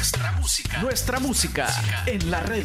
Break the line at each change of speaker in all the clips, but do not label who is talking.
Nuestra música. En la red.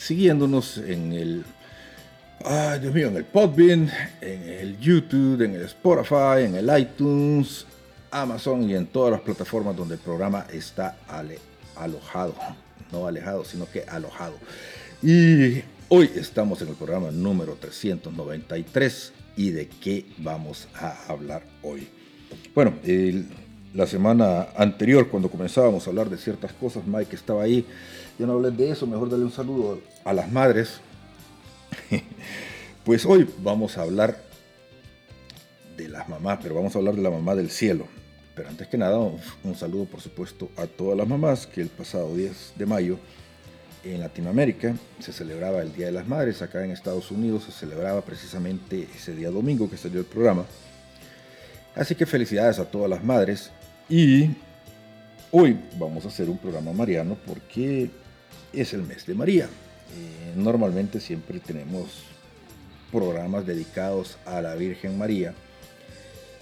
siguiéndonos en el, ay Dios mío, en el Podbean, en el YouTube, en el Spotify, en el iTunes, Amazon y en todas las plataformas donde el programa está alojado, no alejado, sino que alojado. Y hoy estamos en el programa número 393 y de qué vamos a hablar hoy. Bueno, la semana anterior cuando comenzábamos a hablar de ciertas cosas, Mike estaba ahí ya no hablé de eso, mejor darle un saludo a las madres. pues hoy vamos a hablar de las mamás, pero vamos a hablar de la mamá del cielo. Pero antes que nada, un, saludo por supuesto a todas las mamás que el pasado 10 de mayo en Latinoamérica se celebraba el Día de las Madres, acá en Estados Unidos se celebraba precisamente ese día domingo que salió el programa. Así que felicidades a todas las madres y hoy vamos a hacer un programa mariano porque es el mes de María. Eh, normalmente siempre tenemos programas dedicados a la Virgen María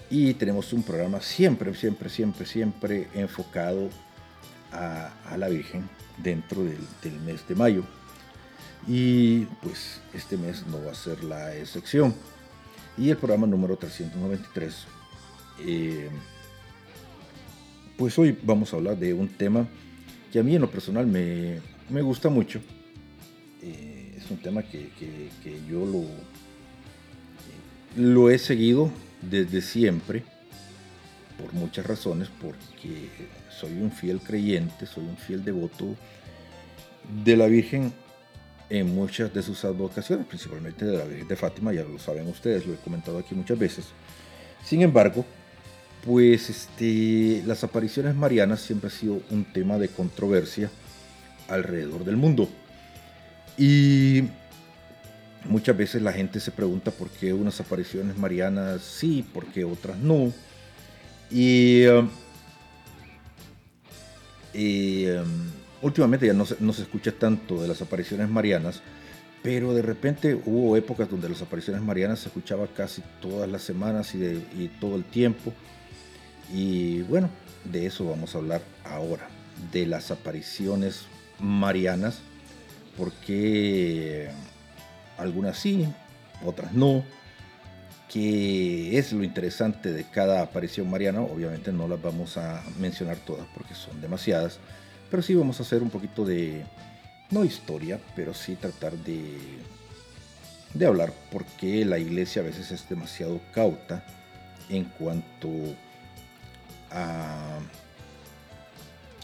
y tenemos un programa siempre, siempre, siempre, siempre enfocado a, la Virgen dentro del, mes de mayo. Y pues este mes no va a ser la excepción. y el programa número 393. Eh, pues hoy vamos a hablar de un tema que a mí en lo personal me, gusta mucho. Eh, es un tema que, yo lo, lo he seguido desde siempre, por muchas razones, porque soy un fiel creyente, soy un fiel devoto de la Virgen en muchas de sus advocaciones, principalmente de la Virgen de Fátima, ya lo saben ustedes, lo he comentado aquí muchas veces. Sin embargo, pues este, las apariciones marianas siempre ha sido un tema de controversia alrededor del mundo. Y muchas veces la gente se pregunta por qué unas apariciones marianas sí, por qué otras no. Y, um, um, últimamente ya no se, no se escucha tanto de las apariciones marianas, pero de repente hubo épocas donde las apariciones marianas se escuchaba casi todas las semanas y, y todo el tiempo. Y bueno, de eso vamos a hablar ahora, de las apariciones marianas, porque algunas sí, otras no. ¿Qué es lo interesante de cada aparición mariana? Obviamente no las vamos a mencionar todas porque son demasiadas, pero sí vamos a hacer un poquito de, no historia, pero sí tratar de, de hablar por qué la iglesia a veces es demasiado cauta en cuanto a,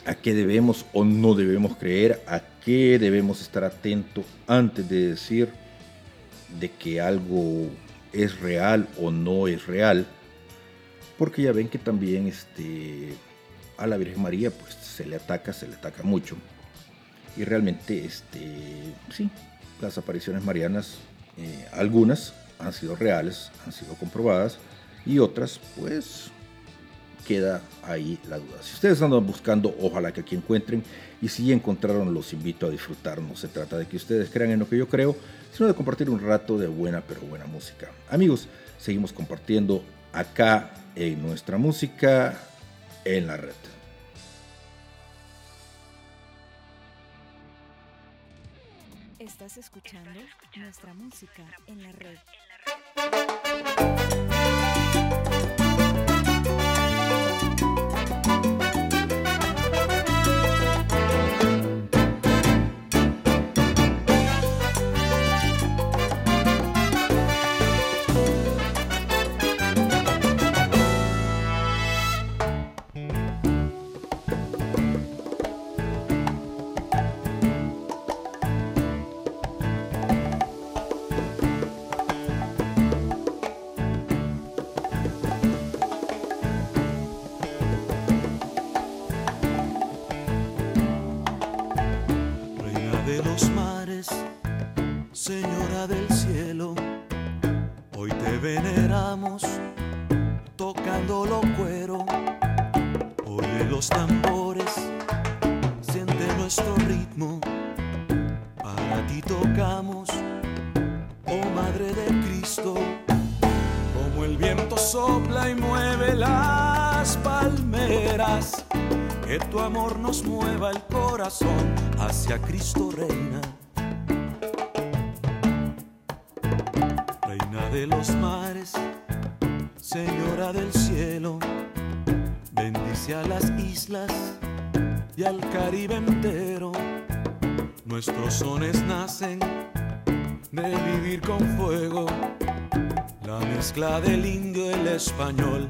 a qué debemos o no debemos creer, a qué debemos estar atentos antes de decir de que algo es real o no es real. Porque ya ven que también este, a la Virgen María pues se le ataca, se le ataca mucho. Y realmente, este, sí, las apariciones marianas, eh, algunas han sido reales, han sido comprobadas, y otras pues queda ahí la duda. Si ustedes andan buscando, ojalá que aquí encuentren. Y si encontraron, los invito a disfrutar. No se trata de que ustedes crean en lo que yo creo, sino de compartir un rato de buena pero buena música. Amigos, seguimos compartiendo acá en nuestra música en la red.
Estás escuchando nuestra música en la red.
Hacia Cristo reina. Reina de los mares, Señora del cielo, bendice a las islas y al Caribe entero. Nuestros sones nacen de vivir con fuego, la mezcla del indio, el español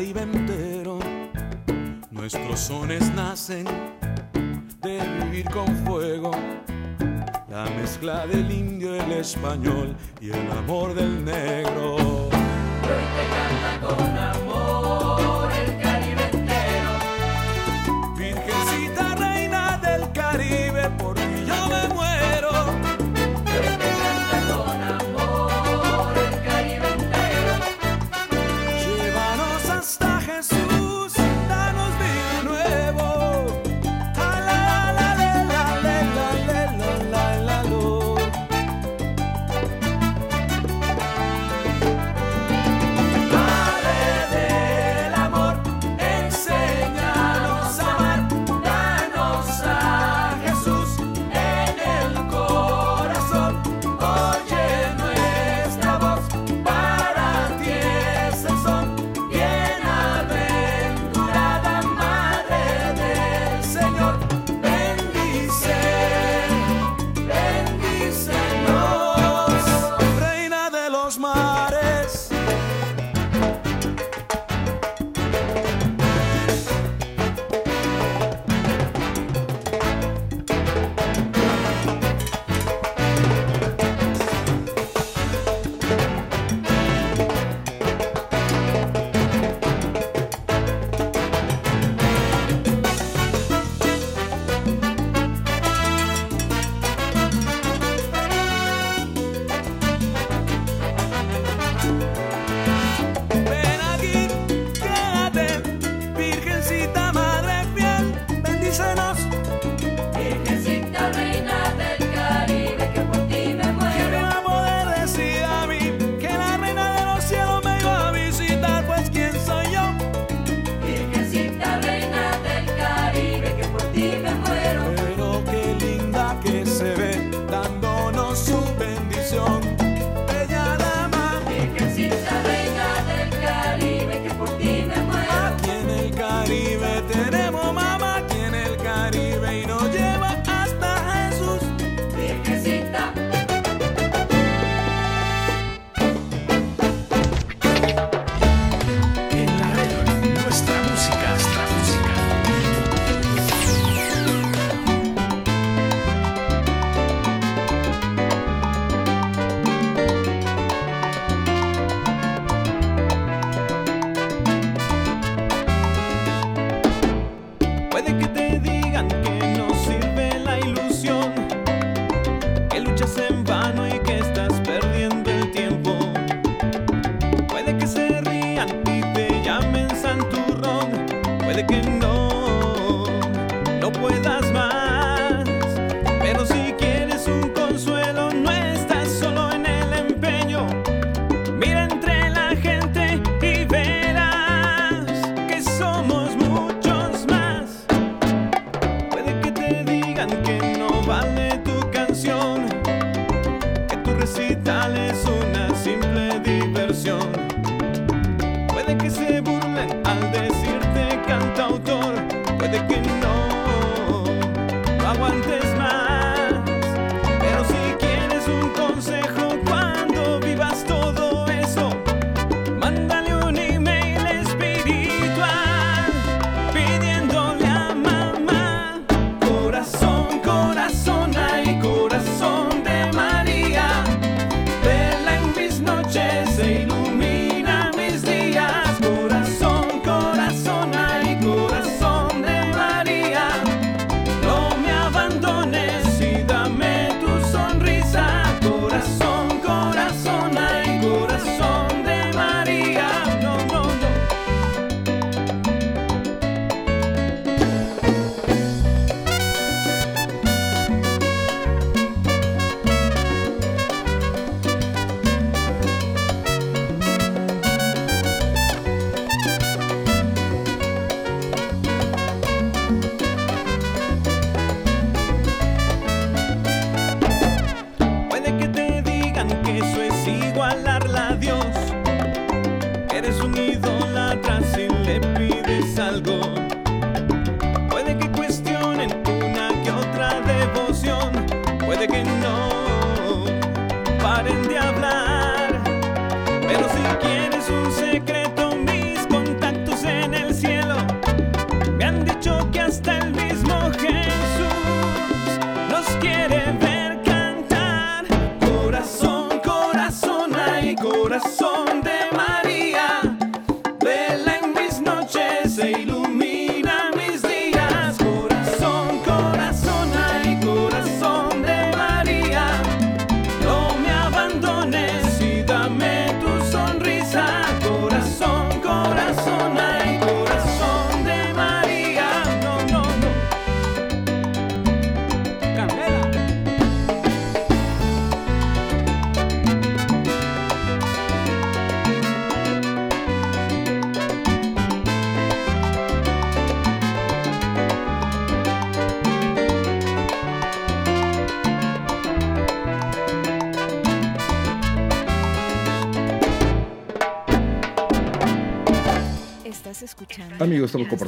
Caribe entero.
Nuestros sones nacen de vivir con fuego, la mezcla del indio y el
español.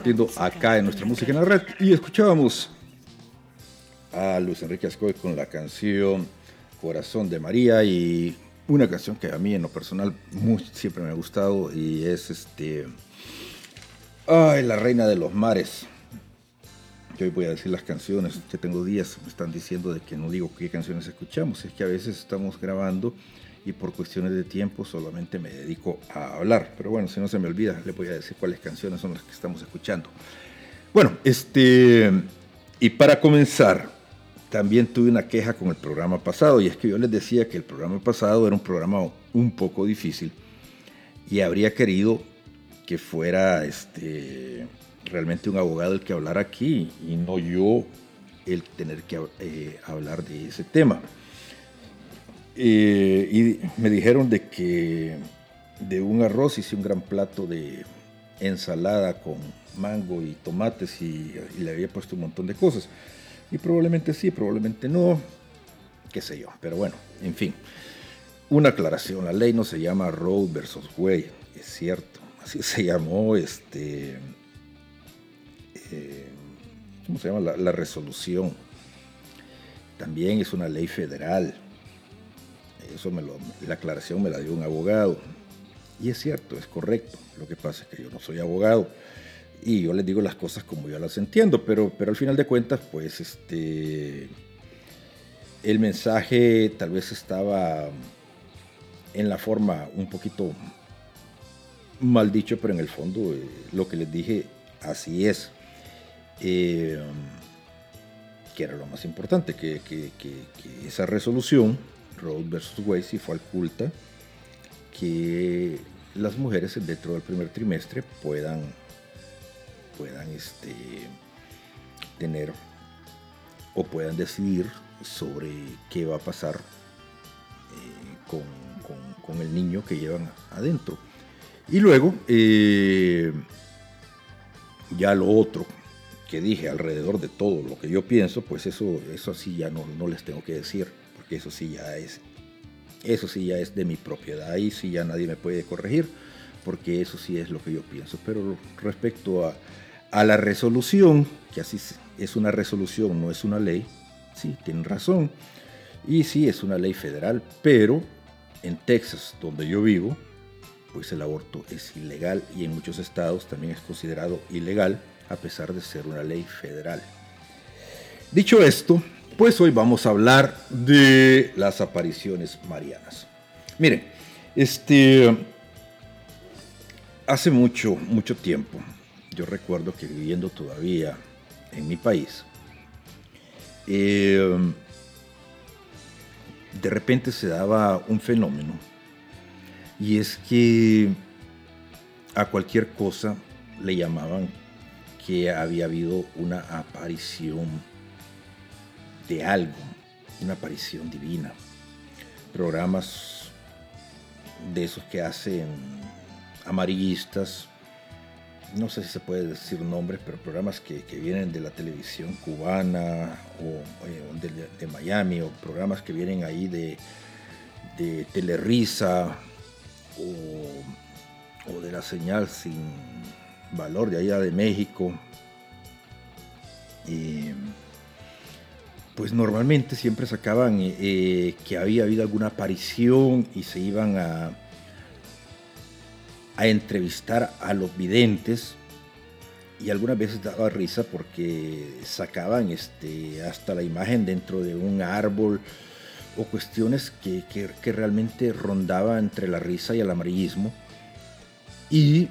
Compartiendo acá en nuestra música en la red. Y escuchábamos a Luis Enrique Ascoy con la canción Corazón de María y una canción que a mí en lo personal siempre me ha gustado y es este ay la reina de los mares. Yo voy a decir las canciones que tengo días me están diciendo de que no digo qué canciones escuchamos es que a veces estamos grabando y por cuestiones de tiempo solamente me dedico a hablar pero bueno si no se me olvida le voy a decir cuáles canciones son las que estamos escuchando bueno este y para comenzar también tuve una queja con el programa pasado y es que yo les decía que el programa pasado era un programa un poco difícil y habría querido que fuera este, realmente un abogado el que hablara aquí y no yo el tener que eh, hablar de ese tema. Eh, y me dijeron de que de un arroz hice un gran plato de ensalada con mango y tomates y, le había puesto un montón de cosas. Y probablemente sí, probablemente no, qué sé yo. Pero bueno, en fin. Una aclaración, la ley no se llama Roe versus Wade, es cierto. Así se llamó este... eh, ¿Cómo se llama? La, la resolución. También es una ley federal. Eso me lo, la aclaración me la dio un abogado. Y es cierto, es correcto. Lo que pasa es que yo no soy abogado y yo les digo las cosas como yo las entiendo, pero, pero al final de cuentas, pues este, el mensaje tal vez estaba en la forma un poquito mal dicho, pero en el fondo eh, lo que les dije así es. Eh, que era lo más importante, que, que- esa resolución, Roe versus Wade, sí fue oculta, que las mujeres dentro del primer trimestre puedan, puedan este, tener o puedan decidir sobre qué va a pasar eh, con, con- el niño que llevan adentro. Y luego, eh, ya lo otro que dije alrededor de todo lo que yo pienso, pues eso, eso sí ya no, no les tengo que decir, eso sí ya es, eso sí ya es de mi propiedad, ahí sí ya nadie me puede corregir, porque eso sí es lo que yo pienso. Pero respecto a, a la resolución, que así es una resolución, no es una ley, sí, tienen razón, y sí es una ley federal, pero en Texas, donde yo vivo, pues el aborto es ilegal y en muchos estados también es considerado ilegal a pesar de ser una ley federal. Dicho esto, pues hoy vamos a hablar de las apariciones marianas. Miren, este, hace mucho, mucho tiempo, yo recuerdo que viviendo todavía en mi país, eh, de repente se daba un fenómeno y es que a cualquier cosa le llamaban que había habido una aparición de algo, una aparición divina. Programas de esos que hacen amarillistas, no sé si se puede decir nombres, pero programas que, que vienen de la televisión cubana o eh, de, Miami, o programas que vienen ahí de, de Telerisa o o de la señal sin valor de allá de México. Y pues normalmente siempre sacaban eh, eh, que había habido alguna aparición y se iban a, entrevistar a los videntes y algunas veces daba risa porque sacaban este, hasta la imagen dentro de un árbol o cuestiones que, que, realmente rondaban entre la risa y el amarillismo. Y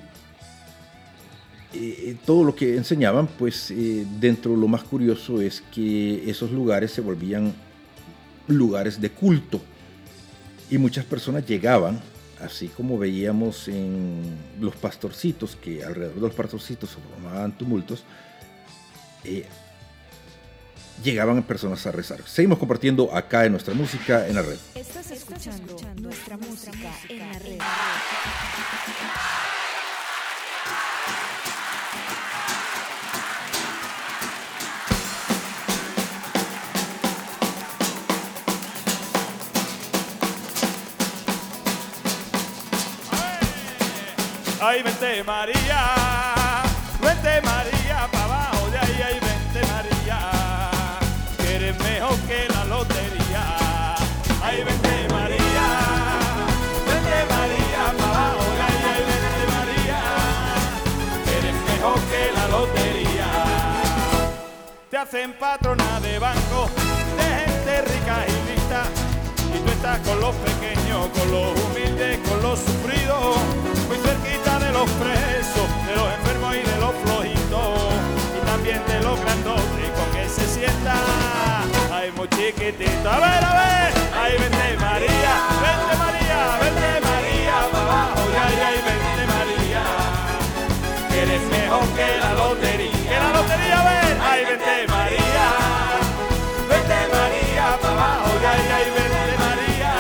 eh, todo lo que enseñaban, pues eh, dentro de lo más curioso es que esos lugares se volvían lugares de culto. Y muchas personas llegaban así como veíamos en los pastorcitos, que alrededor de los pastorcitos se formaban tumultos, eh, llegaban personas a rezar. Seguimos compartiendo acá en nuestra música en la red.
Estás escuchando, nuestra, música, en la red.
Ay, vente María, vente María, pa' abajo de ahí, ay, vente María, que eres mejor que la lotería. Ay, vente María, Te hacen patrona de banco, de gente rica y lista, y tú estás con los pequeños, con los humildes, con los sufridos, muy cerquita de los presos, de los enfermos y de los flojitos, y también de los grandotes, con que se sienta, ay, muy chiquitito. A ver, a ver, ay, vente María, vente María, vente María, para abajo, ay, ay, vente María, que eres mejor que la lotería, ay, ay, vente María,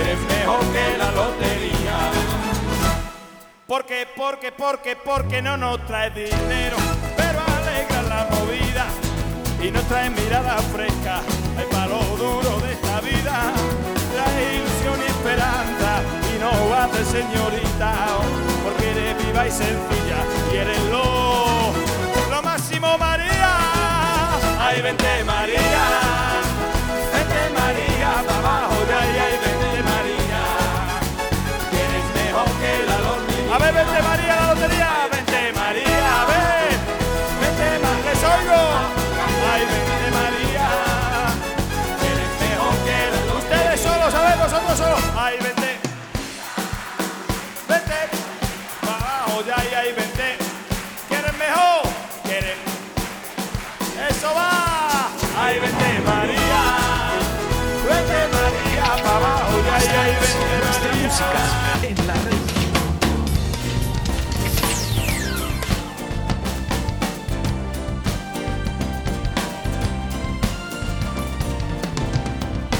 eres mejor que la lotería. Porque, porque, porque, porque no nos trae dinero, pero alegra la movida y nos trae mirada fresca, hay palo duro de esta vida, trae ilusión y esperanza y no va de señorita, porque eres viva y sencilla y eres lo, lo máximo María. Ay, vente María,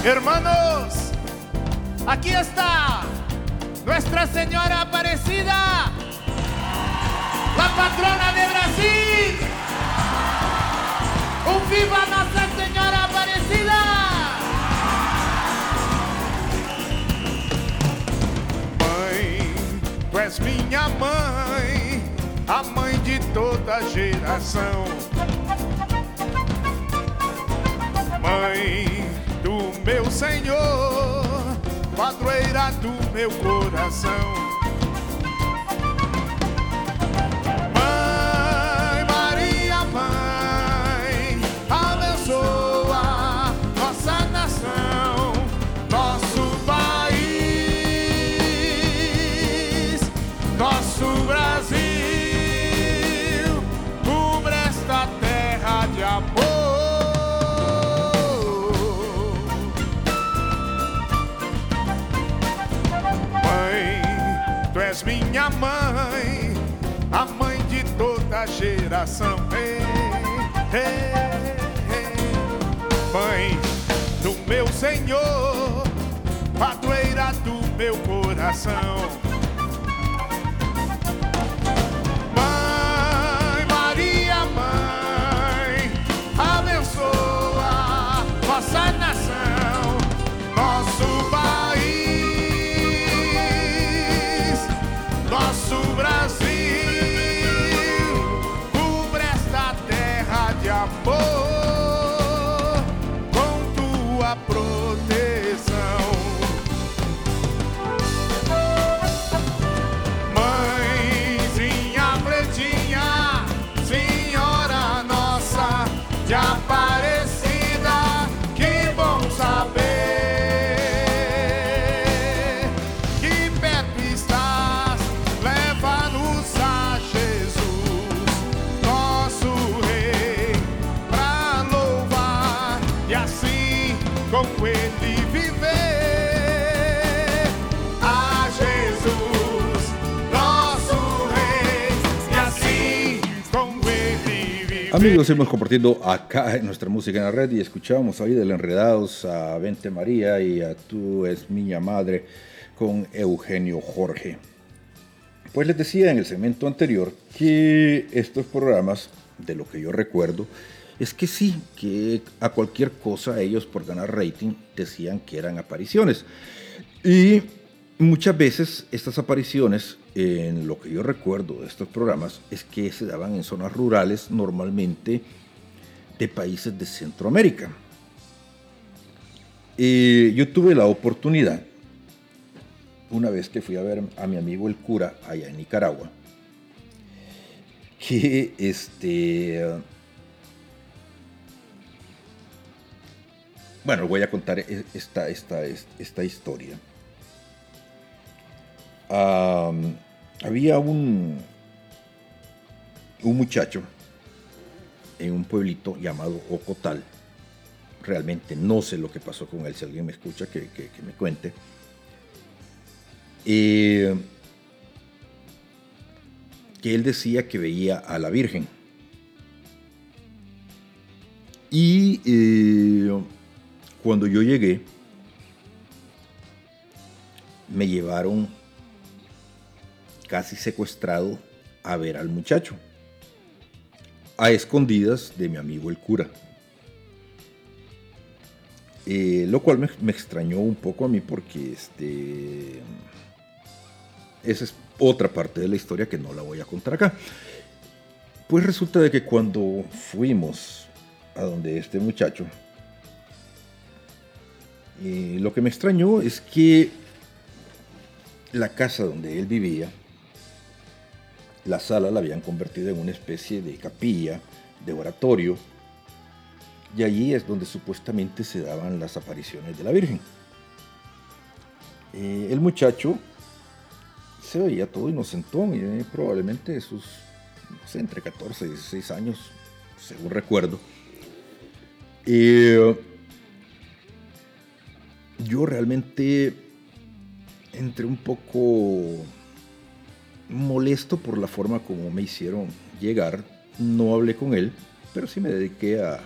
Hermanos, aquí está Nuestra Señora Aparecida, la patrona de Brasil. Un viva Nuestra Señora Aparecida. És minha mãe, a mãe de toda geração. Mãe do meu Senhor, padroeira do meu coração. Geração. Mãe do meu Senhor, padroeira do meu coração.
Amigos, hemos compartido acá nuestra música en la red y escuchábamos ahí del Enredados a Vente María y a Tú es Miña Madre con Eugenio Jorge. Pues les decía en el segmento anterior que estos programas, de lo que yo recuerdo, es que sí, que a cualquier cosa ellos por ganar rating decían que eran apariciones. Y muchas veces estas apariciones, en lo que yo recuerdo de estos programas, es que se daban en zonas rurales normalmente de países de Centroamérica. Y yo tuve la oportunidad, una vez que fui a ver a mi amigo el cura allá en Nicaragua, que este Bueno, voy a contar e-, esta, esta, esta historia. Había un, un muchacho en un pueblito llamado Ocotal. Realmente no sé lo que pasó con él. Si alguien me escucha, que, me cuente. Eh, que él decía que veía a la Virgen. Y eh, cuando yo llegué, me llevaron casi secuestrado a ver al muchacho, a escondidas de mi amigo el cura. Eh, lo cual me, extrañó un poco a mí porque este, esa es otra parte de la historia que no la voy a contar acá. Pues resulta de que cuando fuimos a donde este muchacho, eh, lo que me extrañó es que la casa donde él vivía, la sala la habían convertido en una especie de capilla, de oratorio, y allí es donde supuestamente se daban las apariciones de la Virgen. Eh, el muchacho se veía todo inocentón y eh, probablemente sus, entre 14 y 16 años, según recuerdo yo realmente entré un poco molesto por la forma como me hicieron llegar. No hablé con él, pero sí me dediqué a,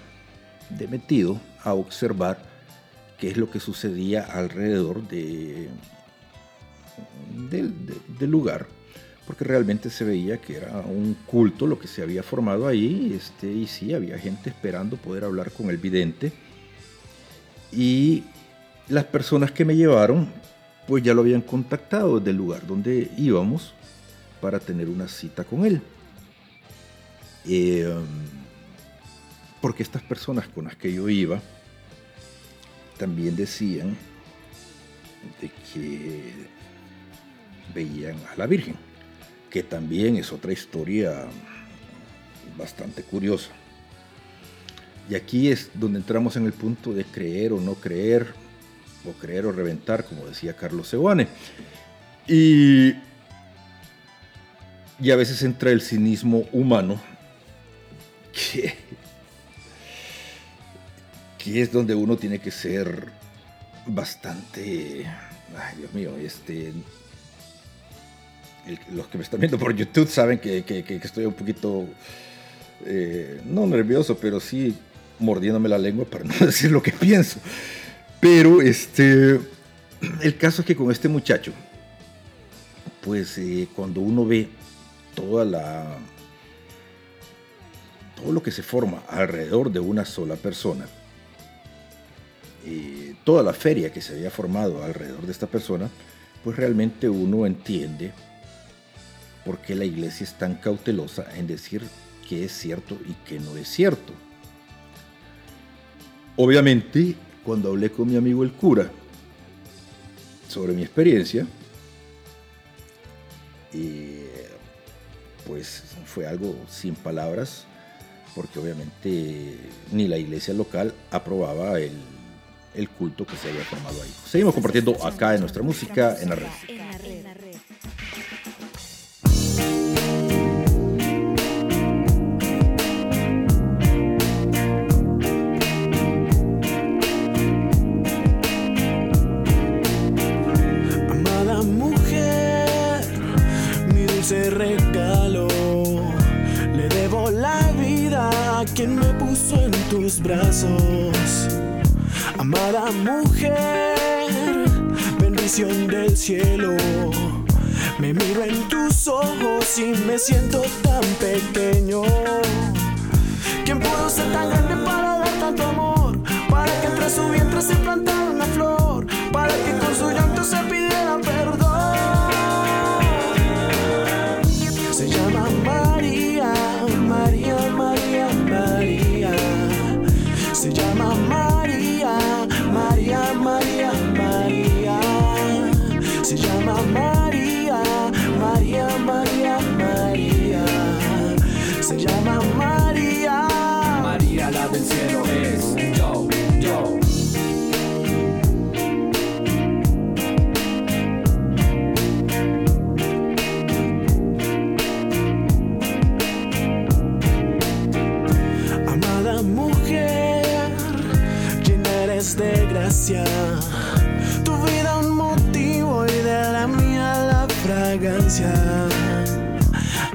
de metido, a observar qué es lo que sucedía alrededor de, del lugar, porque realmente se veía que era un culto lo que se había formado ahí, este, y sí, había gente esperando poder hablar con el vidente. Y las personas que me llevaron, pues ya lo habían contactado desde el lugar donde íbamos para tener una cita con él. Eh, porque estas personas con las que yo iba también decían de que veían a la Virgen, que también es otra historia bastante curiosa. Y aquí es donde entramos en el punto de creer o no creer, o creer o reventar, como decía Carlos Seguane. Y, y a veces entra el cinismo humano, que, que es donde uno tiene que ser bastante, ay Dios mío, este, los que me están viendo por YouTube saben que, estoy un poquito, eh, no nervioso, pero sí mordiéndome la lengua para no decir lo que pienso. Pero este, el caso es que con este muchacho, pues eh, cuando uno ve toda la, todo lo que se forma alrededor de una sola persona, y toda la feria que se había formado alrededor de esta persona, pues realmente uno entiende por qué la iglesia es tan cautelosa en decir qué es cierto y qué no es cierto. Obviamente cuando hablé con mi amigo el cura sobre mi experiencia, y pues fue algo sin palabras, porque obviamente ni la iglesia local aprobaba el, el culto que se había formado ahí. Seguimos compartiendo acá en nuestra música en la red.
Si me siento tan pequeño. ¿Quién pudo ser tan grande para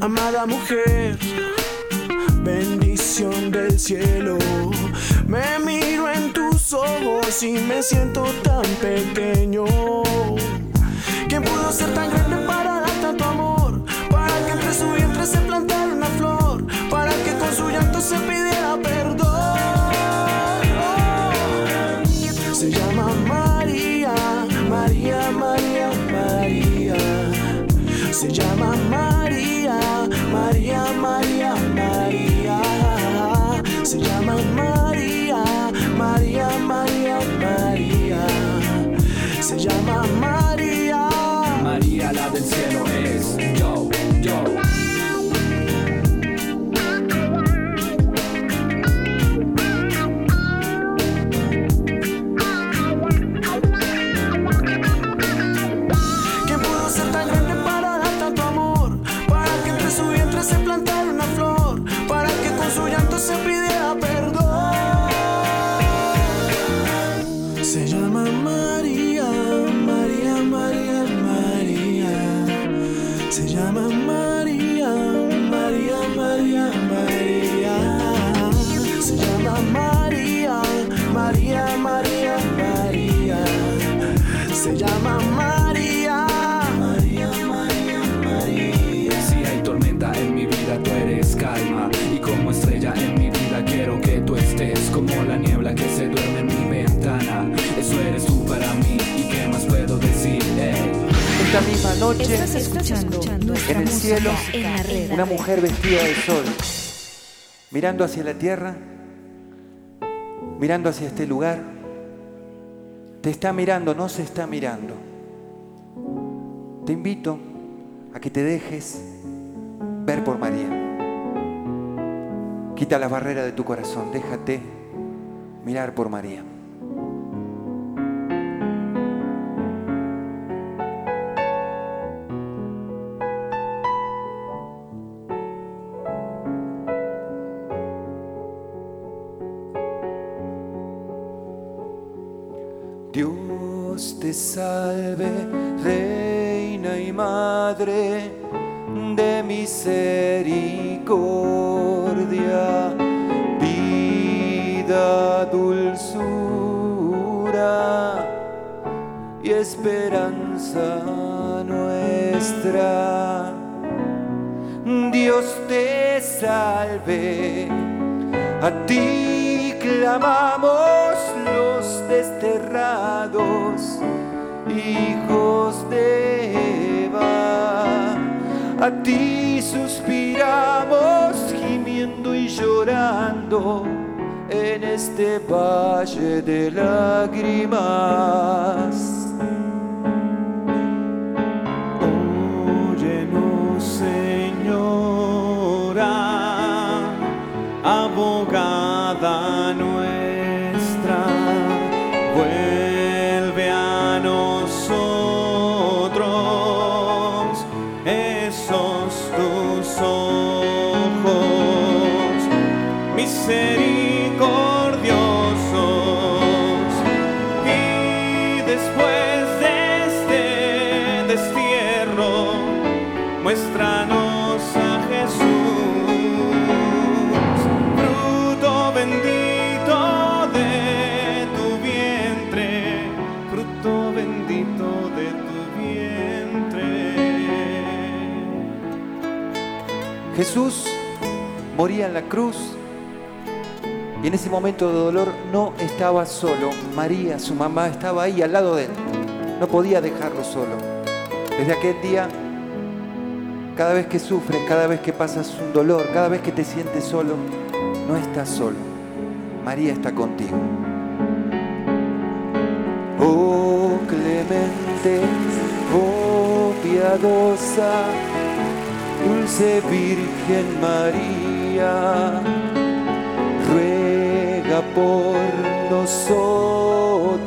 amada mujer, bendición del cielo. Me miro en tus ojos y me siento tan pequeño.
noche
Estás escuchando
en el cielo una mujer vestida de sol, mirando hacia la tierra, mirando hacia este lugar. Te está mirando, no se está mirando. Te invito a que te dejes ver por María. Quita la barrera de tu corazón, déjate mirar por María. Padre de misericordia, vida, dulzura y esperanza nuestra. Dios te salve, a ti clamamos los desterrados hijos de a ti suspiramos gimiendo y llorando en este valle de lágrimas. Moría en la cruz y en ese momento de dolor no estaba solo. María, su mamá, estaba ahí al lado de él. No podía dejarlo solo. Desde aquel día, cada vez que sufres, cada vez que pasas un dolor, cada vez que te sientes solo, no estás solo. María está contigo. Oh clemente, oh piadosa, dulce Virgen María, ruega por nosotros,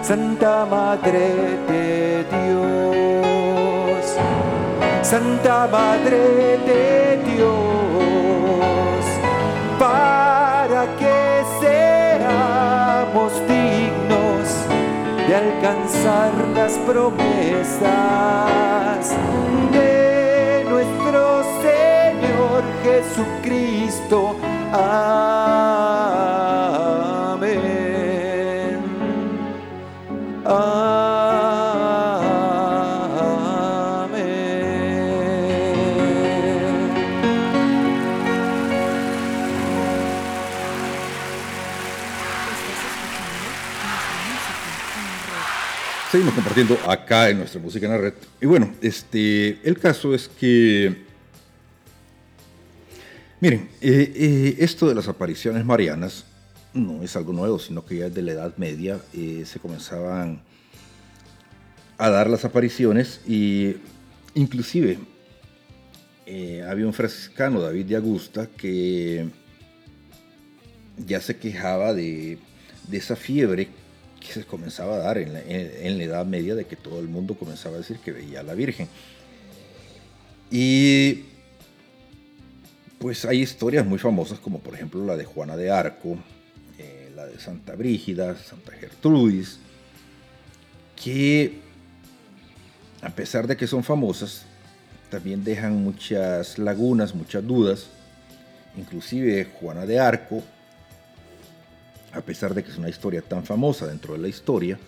Santa Madre de Dios, Santa Madre de Dios, para que seamos dignos de alcanzar las promesas de nuestro Jesucristo. Amén. Amén.
Seguimos compartiendo acá en nuestra música en la red. Y bueno, este, el caso es que, miren, eh, eh, esto de las apariciones marianas no es algo nuevo, sino que ya desde la Edad Media eh, se comenzaban a dar las apariciones y inclusive había un franciscano, David de Augusta, que ya se quejaba de, esa fiebre que se comenzaba a dar en la, en la Edad Media de que todo el mundo comenzaba a decir que veía a la Virgen. Y pues hay historias muy famosas como por ejemplo la de Juana de Arco, eh, la de Santa Brígida, Santa Gertrudis, que a pesar de que son famosas, también dejan muchas lagunas, muchas dudas. Inclusive Juana de Arco a pesar de que es una historia tan famosa dentro de la historia,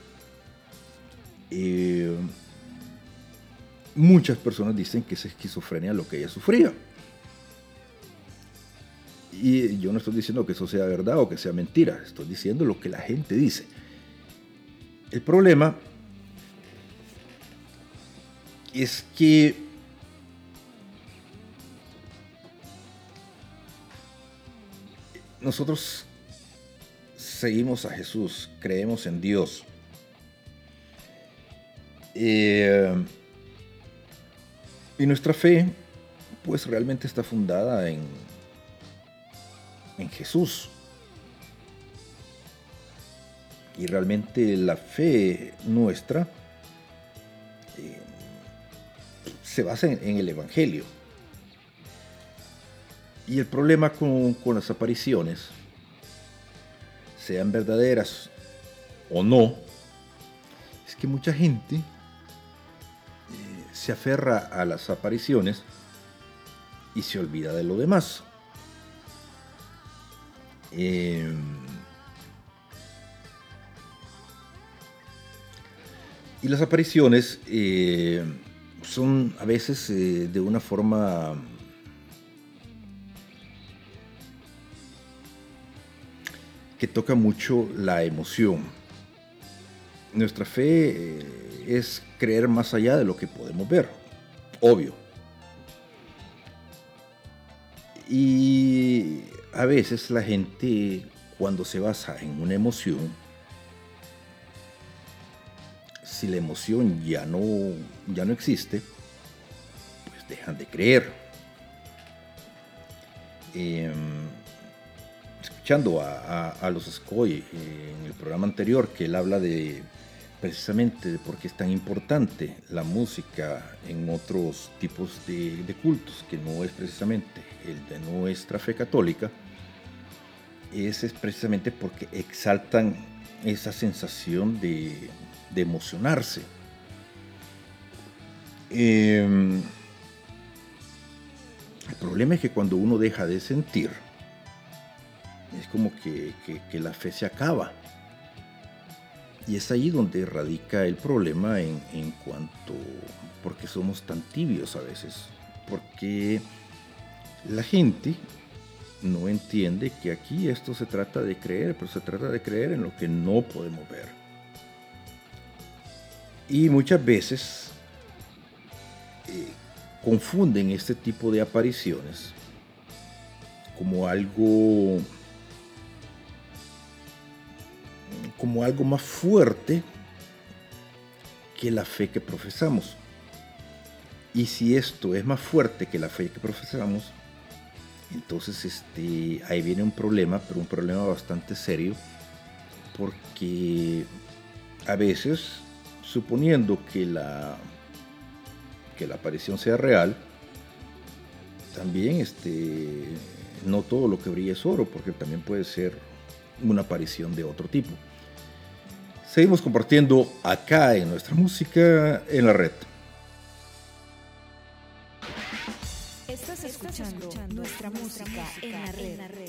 eh, muchas personas dicen que es esquizofrenia lo que ella sufría. Y yo no estoy diciendo que eso sea verdad o que sea mentira, estoy diciendo lo que la gente dice. El problema es que nosotros seguimos a Jesús, creemos en Dios. Eh, y nuestra fe, pues realmente está fundada en, en Jesús. Y realmente la fe nuestra eh, se basa en, el Evangelio. Y el problema con, con las apariciones sean verdaderas o no, es que mucha gente eh, se aferra a las apariciones y se olvida de lo demás. Eh, y las apariciones eh, son a veces eh, de una forma que toca mucho la emoción. Nuestra fe eh, es creer más allá de lo que podemos ver, obvio. Y a veces la gente cuando se basa en una emoción, si la emoción ya no, ya no existe, pues dejan de creer. Em, escuchando a, los Scoy eh, en el programa anterior, que él habla de precisamente de por qué es tan importante la música en otros tipos de cultos, que no es precisamente el de nuestra fe católica, ese es precisamente porque exaltan esa sensación de, emocionarse. Em, el problema es que cuando uno deja de sentir, es como que, que- que la fe se acaba. Y es ahí donde radica el problema en, en cuanto, porque somos tan tibios a veces porque la gente no entiende que aquí esto se trata de creer, pero se trata de creer en lo que no podemos ver. Y muchas veces eh, confunden este tipo de apariciones como algo como algo más fuerte que la fe que profesamos. Y si esto es más fuerte que la fe que profesamos, entonces este, ahí viene un problema, pero un problema bastante serio, porque a veces, suponiendo que la, que la aparición sea real, también este, no todo lo que brilla es oro, porque también puede ser una aparición de otro tipo. Seguimos compartiendo acá en nuestra música en la red.
Escuchando nuestra música en la red.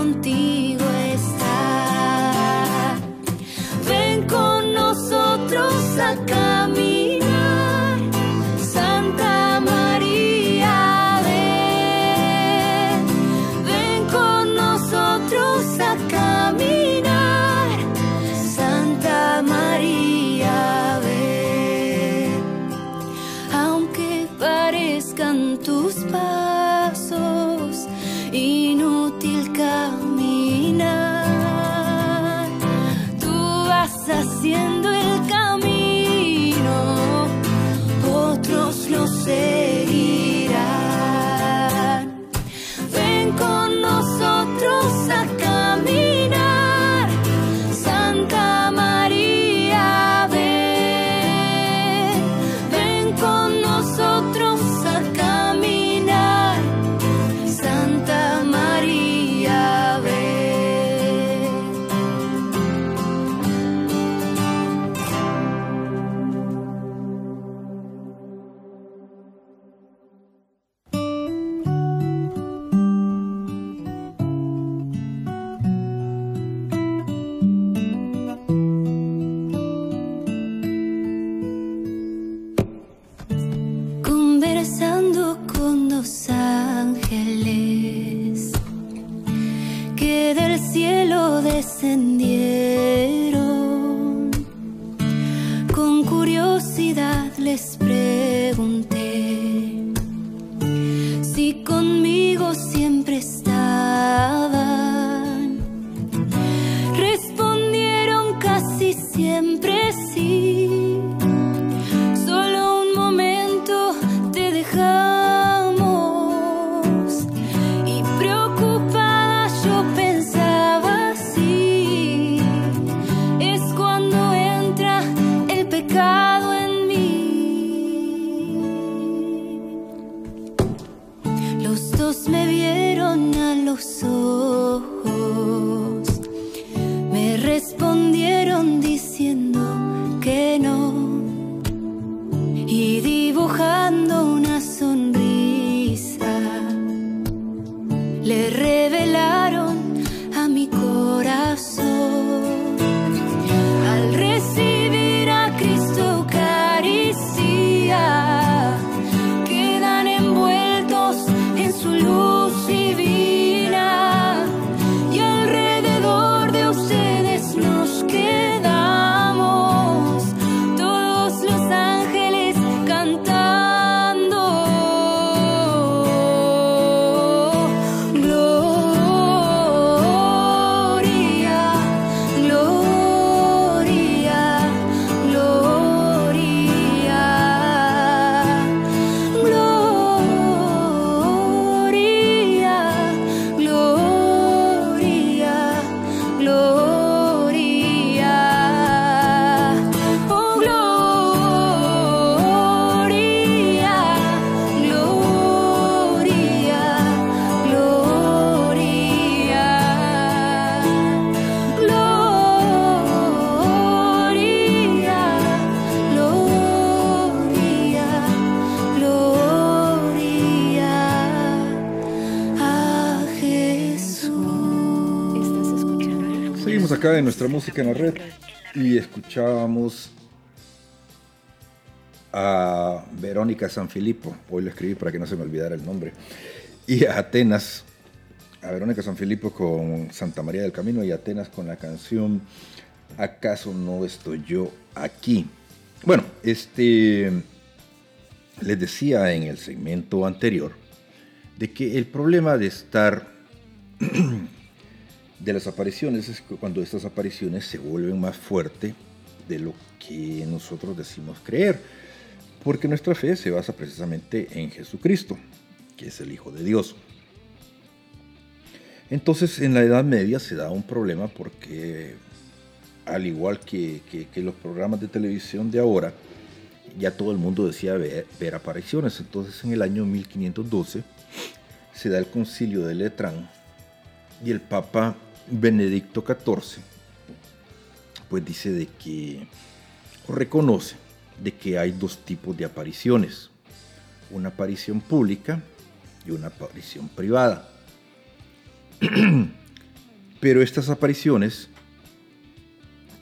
contigo.
Nuestra música en la red y escuchábamos a Verónica Sanfilippo, hoy lo escribí para que no se me olvidara el nombre, y a Atenas, a Verónica Sanfilippo con Santa María del Camino y Atenas con la canción ¿Acaso no estoy yo aquí? Bueno, este les decía en el segmento anterior de que el problema de estar de las apariciones es cuando estas apariciones se vuelven más fuertes de lo que nosotros decimos creer, porque nuestra fe se basa precisamente en Jesucristo, que es el Hijo de Dios. Entonces en la Edad Media se da un problema porque al igual que, que, los programas de televisión de ahora, ya todo el mundo decía ver, ver, apariciones. Entonces en el año 1512 se da el concilio de Letrán y el Papa Benedicto XIV pues dice de que reconoce de que hay dos tipos de apariciones, una aparición pública y una aparición privada. Pero estas apariciones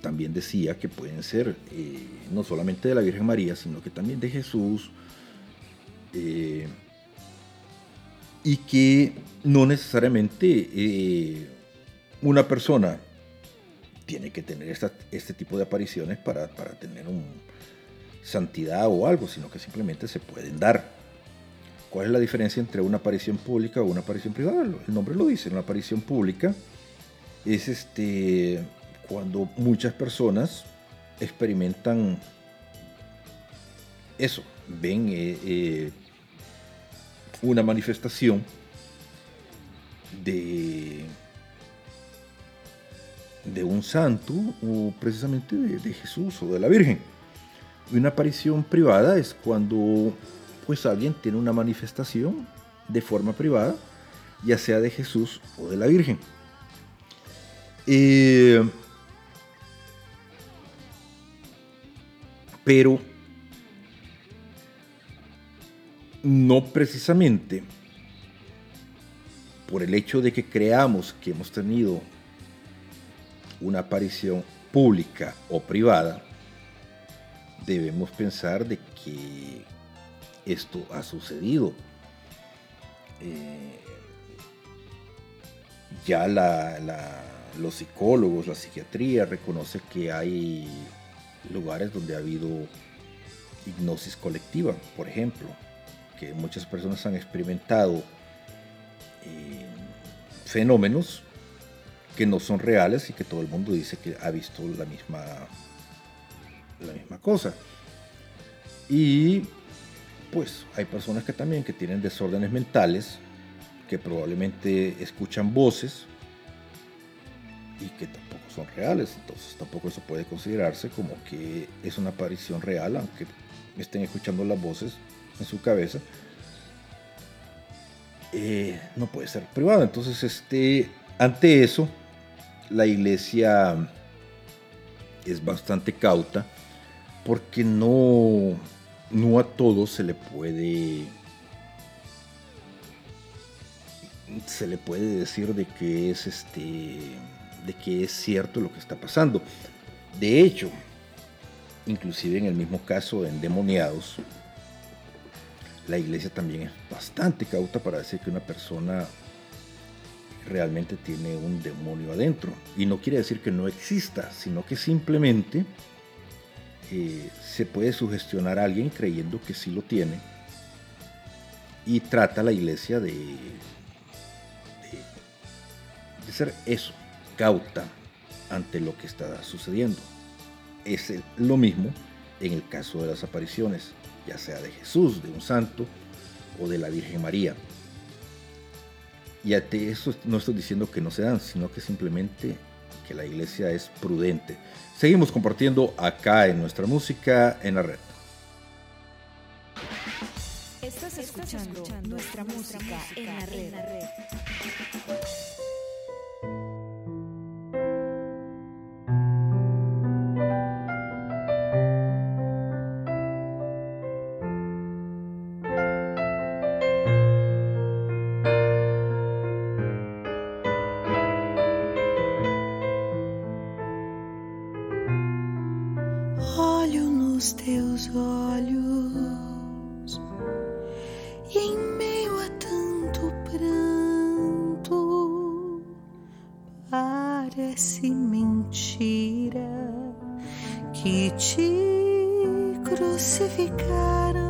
también decía que pueden ser eh, no solamente de la Virgen María, sino que también de Jesús, eh, y que no necesariamente eh, una persona tiene que tener este tipo de apariciones para, tener un santidad o algo, sino que simplemente se pueden dar. ¿Cuál es la diferencia entre una aparición pública o una aparición privada? El nombre lo dice, una aparición pública es este cuando muchas personas experimentan eso, ven eh, eh, una manifestación de de un santo o precisamente de, Jesús o de la Virgen. Una aparición privada es cuando pues alguien tiene una manifestación de forma privada, ya sea de Jesús o de la Virgen. Eh, pero no precisamente por el hecho de que creamos que hemos tenido una aparición pública o privada, debemos pensar de que esto ha sucedido. Eh, ya los psicólogos, la psiquiatría reconoce que hay lugares donde ha habido hipnosis colectiva, por ejemplo, que muchas personas han experimentado eh, fenómenos que no son reales y que todo el mundo dice que ha visto la misma, la misma cosa. Y pues hay personas que también que tienen desórdenes mentales, que probablemente escuchan voces y que tampoco son reales. Entonces tampoco eso puede considerarse como que es una aparición real, aunque estén escuchando las voces en su cabeza. Eh, no puede ser privado. Entonces, este, ante eso, la iglesia es bastante cauta porque no, no a todos se le puede se le puede decir de que es este de que es cierto lo que está pasando. De hecho, inclusive en el mismo caso de endemoniados, la iglesia también es bastante cauta para decir que una persona realmente tiene un demonio adentro. Y no quiere decir que no exista, sino que simplemente eh, se puede sugestionar a alguien creyendo que sí lo tiene. Y trata la iglesia de, de, de ser eso, cauta ante lo que está sucediendo. Es lo mismo en el caso de las apariciones, ya sea de Jesús, de un santo o de la Virgen María. Y eso no estoy diciendo que no se dan, sino que simplemente que la iglesia es prudente. Seguimos compartiendo acá en nuestra música en la red.
Estás escuchando, nuestra, música, en la red.
Nuestra que te crucificaram.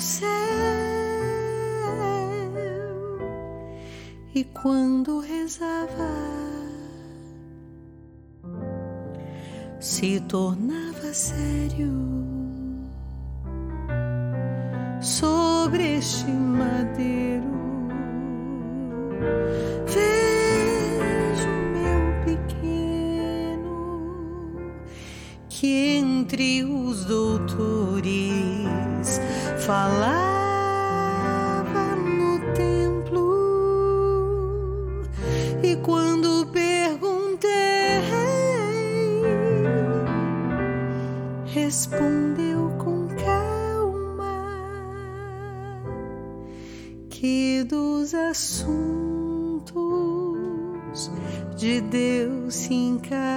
céu. E quando rezava, se tornava sério, sobre este madeiro. falava no templo e quando perguntei, respondeu com calma que dos assuntos de Deus se encarna.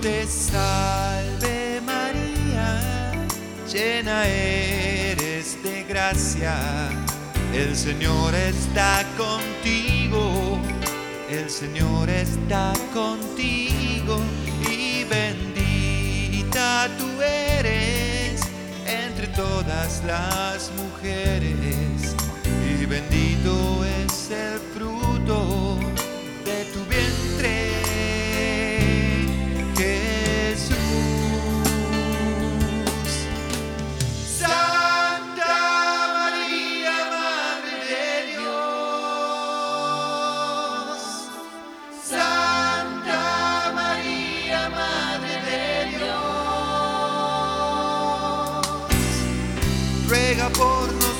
Te
salve María, llena eres de gracia, el Señor está contigo, el Señor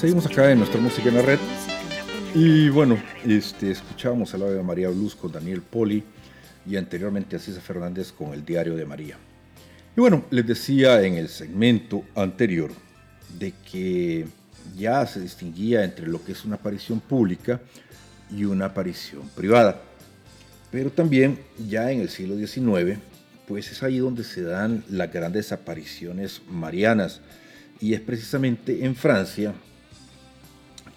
Seguimos acá en nuestra música en la red. Y bueno, este, escuchábamos al de María Blues con Daniel Poli y anteriormente a César Fernández con el Diario de María. Y bueno, les decía en el segmento anterior de que ya se distinguía entre lo que es una aparición pública y una aparición privada. Pero también ya en el siglo XIX, pues es ahí donde se dan las grandes apariciones marianas. Y es precisamente en Francia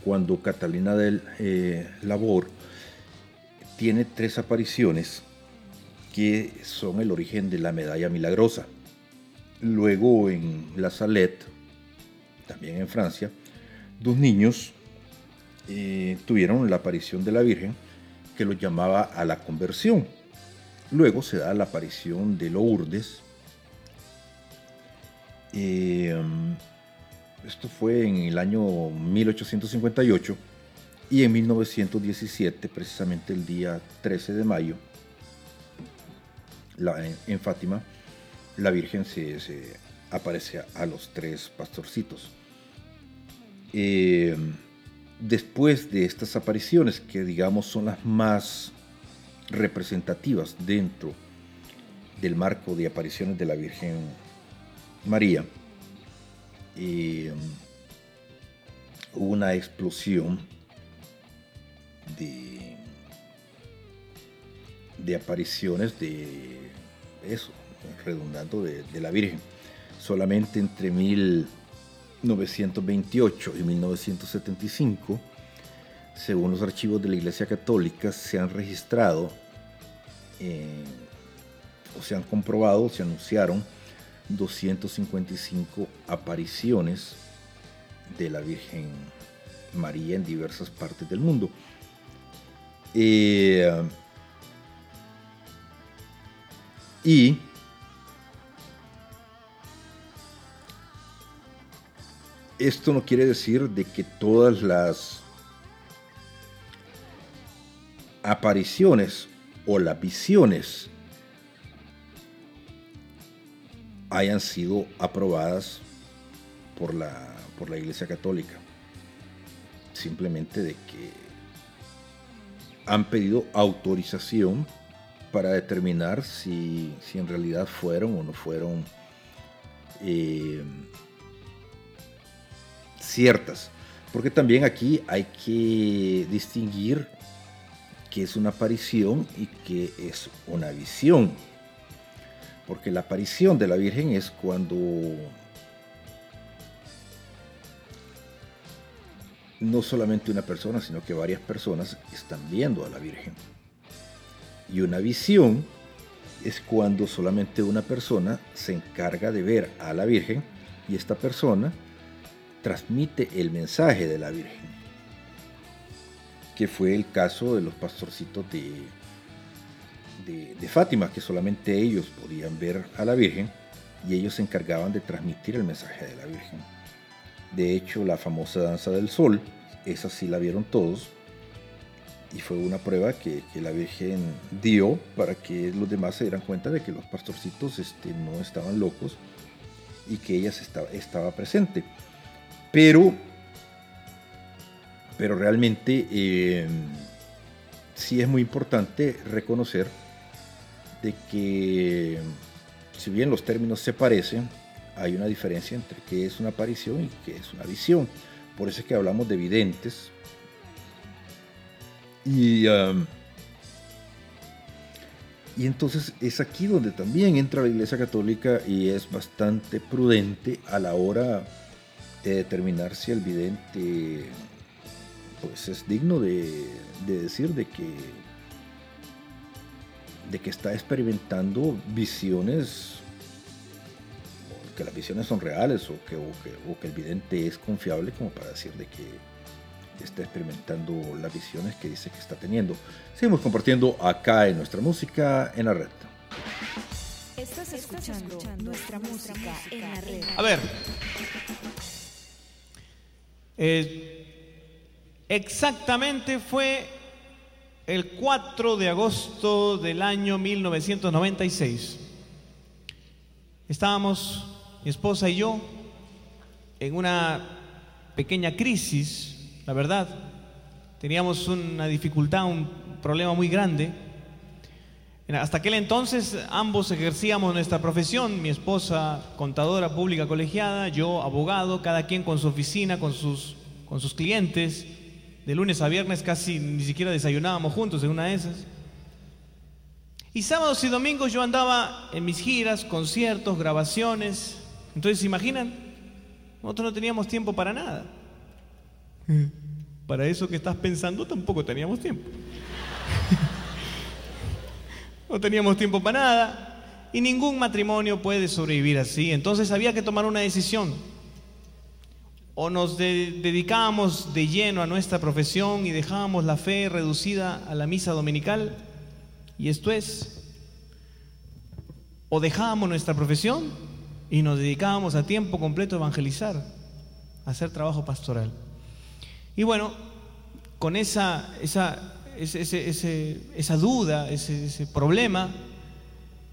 cuando Catalina del eh, Labor tiene tres apariciones que son el origen de la medalla milagrosa. Luego en La Salette, también en Francia, dos niños eh, tuvieron la aparición de la Virgen que los llamaba a la conversión. Luego se da la aparición de Lourdes. Eh, esto fue en el año 1858 y en 1917, precisamente el día 13 de mayo, en, Fátima, la Virgen se, aparece a, a los tres pastorcitos. Eh, después de estas apariciones, que digamos son las más representativas dentro del marco de apariciones de la Virgen María, eh, hubo una explosión de, de apariciones de eso, redundando de, la Virgen. Solamente entre 1928 y 1975, según los archivos de la Iglesia Católica, se han registrado eh, o se han comprobado, se anunciaron 255 apariciones de la Virgen María en diversas partes del mundo. Eh, y esto no quiere decir de que todas las apariciones o las visiones hayan sido aprobadas por la, por la Iglesia Católica. Simplemente de que han pedido autorización para determinar si, si en realidad fueron o no fueron eh, ciertas. Porque también aquí hay que distinguir qué es una aparición y qué es una visión. Porque la aparición de la Virgen es cuando no solamente una persona, sino que varias personas están viendo a la Virgen. Y una visión es cuando solamente una persona se encarga de ver a la Virgen y esta persona transmite el mensaje de la Virgen. Que fue el caso de los pastorcitos de, de, Fátima, que solamente ellos podían ver a la Virgen y ellos se encargaban de transmitir el mensaje de la Virgen. De hecho, la famosa danza del sol, esa sí la vieron todos, y fue una prueba que, que la Virgen dio para que los demás se dieran cuenta de que los pastorcitos este, no estaban locos y que ella estaba, estaba presente. Pero, pero realmente eh, sí es muy importante reconocer de que si bien los términos se parecen, hay una diferencia entre qué es una aparición y qué es una visión. Por eso es que hablamos de videntes. Y, y entonces es aquí donde también entra la Iglesia Católica y es bastante prudente a la hora de determinar si el vidente pues es digno de decir de que de que está experimentando visiones o que las visiones son reales o que, o que, o que el vidente es confiable como para decir de que está experimentando las visiones que dice que está teniendo. Seguimos compartiendo acá en nuestra música en la red.
Estás escuchando nuestra música en la red.
A ver. Eh, exactamente fue el 4 de agosto del año 1996. Estábamos, mi esposa y yo, en una pequeña crisis, la verdad. Teníamos una dificultad, un problema muy grande. Hasta aquel entonces ambos ejercíamos nuestra profesión, mi esposa contadora pública colegiada, yo abogado, cada quien con su oficina, con sus, con sus clientes. De lunes a viernes casi ni siquiera desayunábamos juntos en una de esas. Y sábados y domingos yo andaba en mis giras, conciertos, grabaciones. Entonces, ¿se imaginan? Nosotros no teníamos tiempo para nada. Para eso que estás pensando tampoco teníamos tiempo. No teníamos tiempo para nada y ningún matrimonio puede sobrevivir así. Entonces había que tomar una decisión. O nos de- dedicábamos de lleno a nuestra profesión y dejábamos la fe reducida a la misa dominical. Y esto es, o dejábamos nuestra profesión y nos dedicábamos a tiempo completo a evangelizar, a hacer trabajo pastoral. Y bueno, con esa, esa, ese- ese- esa duda, ese problema,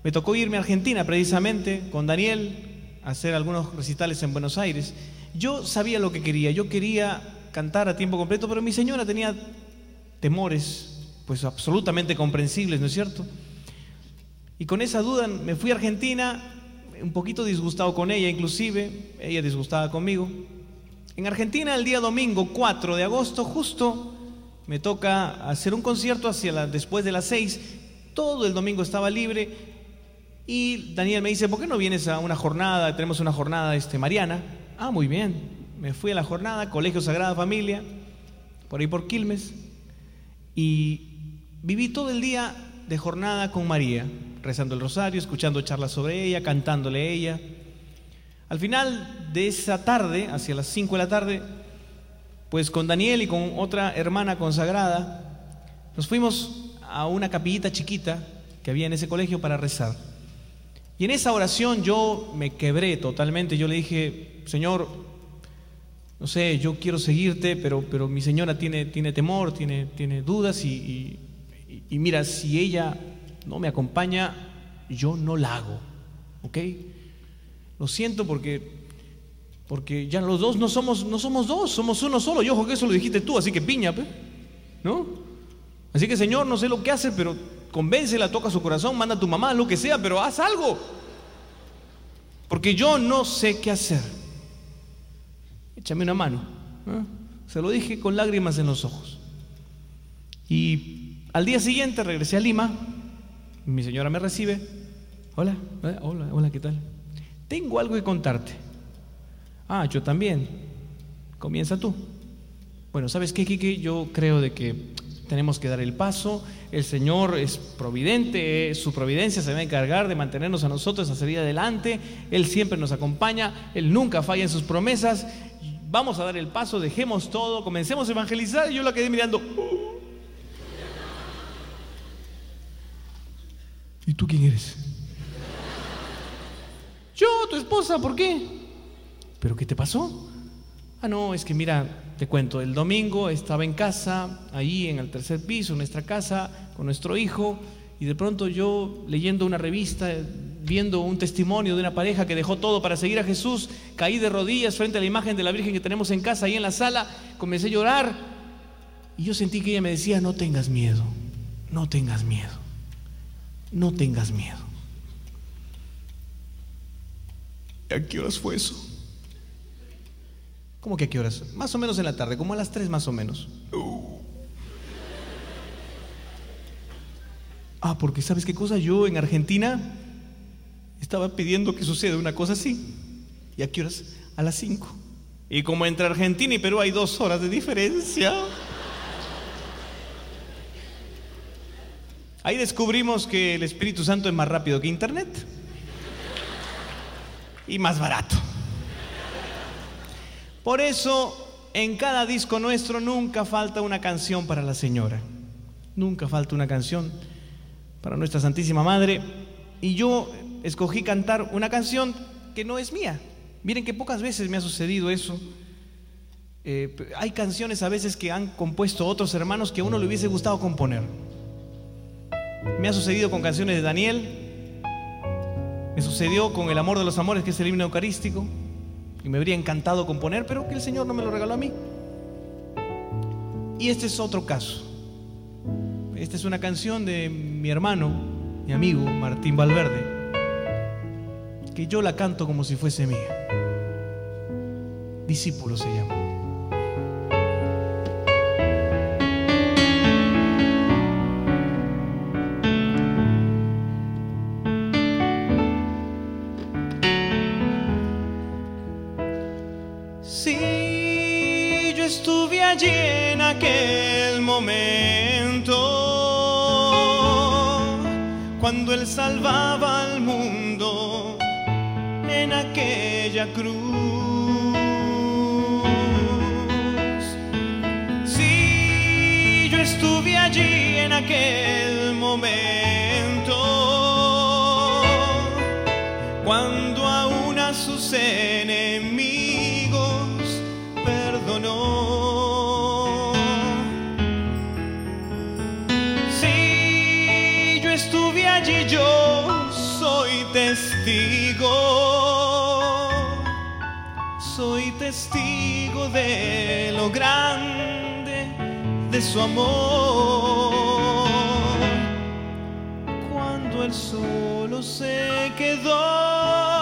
me tocó irme a Argentina precisamente con Daniel a hacer algunos recitales en Buenos Aires. Yo sabía lo que quería, yo quería cantar a tiempo completo, pero mi señora tenía temores, pues absolutamente comprensibles, ¿no es cierto? Y con esa duda me fui a Argentina, un poquito disgustado con ella inclusive, ella disgustada conmigo. En Argentina el día domingo 4 de agosto justo me toca hacer un concierto hacia la- después de las 6, todo el domingo estaba libre y Daniel me dice, ¿por qué no vienes a una jornada? Tenemos una jornada este, mariana. Ah, muy bien. Me fui a la jornada, Colegio Sagrada Familia, por ahí por Quilmes, y viví todo el día de jornada con María, rezando el rosario, escuchando charlas sobre ella, cantándole a ella. Al final de esa tarde, hacia las 5 de la tarde, pues con Daniel y con otra hermana consagrada, nos fuimos a una capillita chiquita que había en ese colegio para rezar. Y en esa oración yo me quebré totalmente. Yo le dije, Señor, no sé, yo quiero seguirte, pero, pero mi señora tiene, tiene temor, tiene, tiene dudas y, y- mira, si ella no me acompaña, yo no la hago. ¿Ok? Lo siento porque, porque ya los dos no somos, no somos dos, somos uno solo. Y ojo que eso lo dijiste tú, así que piña, ¿no? Así que Señor, no sé lo que hace, pero convéncela, toca su corazón, manda a tu mamá, lo que sea, pero haz algo. Porque yo no sé qué hacer. Échame una mano. ¿eh? Se lo dije con lágrimas en los ojos. Y al día siguiente regresé a Lima. Mi señora me recibe. Hola, eh, hola, hola, ¿qué tal? Tengo algo que contarte. Ah, yo también. Comienza tú. Bueno, ¿sabes qué, Kike? Yo creo de que tenemos que dar el paso. El Señor es providente, su providencia se va a encargar de mantenernos a nosotros a salir adelante. Él siempre nos acompaña, Él nunca falla en sus promesas. Vamos a dar el paso, dejemos todo, comencemos a evangelizar. Y yo la quedé mirando. ¿Y tú quién eres? Yo, tu esposa, ¿por qué? ¿Pero qué te pasó? Ah, no, es que mira, te cuento, el domingo estaba en casa, ahí en el tercer piso, en nuestra casa, con nuestro hijo, y de pronto yo leyendo una revista, viendo un testimonio de una pareja que dejó todo para seguir a Jesús, caí de rodillas frente a la imagen de la Virgen que tenemos en casa, ahí en la sala, comencé a llorar, y yo sentí que ella me decía, no tengas miedo, no tengas miedo, no tengas miedo. ¿Y ¿A qué horas fue eso? ¿Cómo que a qué horas? Más o menos en la tarde, como a las 3 más o menos. Ah, porque ¿sabes qué cosa? Yo en Argentina estaba pidiendo que suceda una cosa así. ¿Y a qué horas? A las 5. Y como entre Argentina y Perú hay dos horas de diferencia. Ahí descubrimos que el Espíritu Santo es más rápido que Internet. Y más barato. Por eso, en cada disco nuestro nunca falta una canción para la señora. Nunca falta una canción para nuestra Santísima Madre. Y yo escogí cantar una canción que no es mía. Miren que pocas veces me ha sucedido eso. Eh, hay canciones a veces que han compuesto otros hermanos que a uno le hubiese gustado componer. Me ha sucedido con canciones de Daniel. Me sucedió con El amor de los amores, que es el himno eucarístico y me habría encantado componer, pero que el Señor no me lo regaló a mí. Y este es otro caso. Esta es una canción de mi hermano, mi amigo Martín Valverde, que yo la canto como si fuese mía. Discípulo se llama. Cuando Él salvaba al mundo en aquella cruz. Sí, yo estuve allí en aquel momento, cuando aún a sus enemigos testigo, soy testigo de lo grande de su amor. Cuando el solo se quedó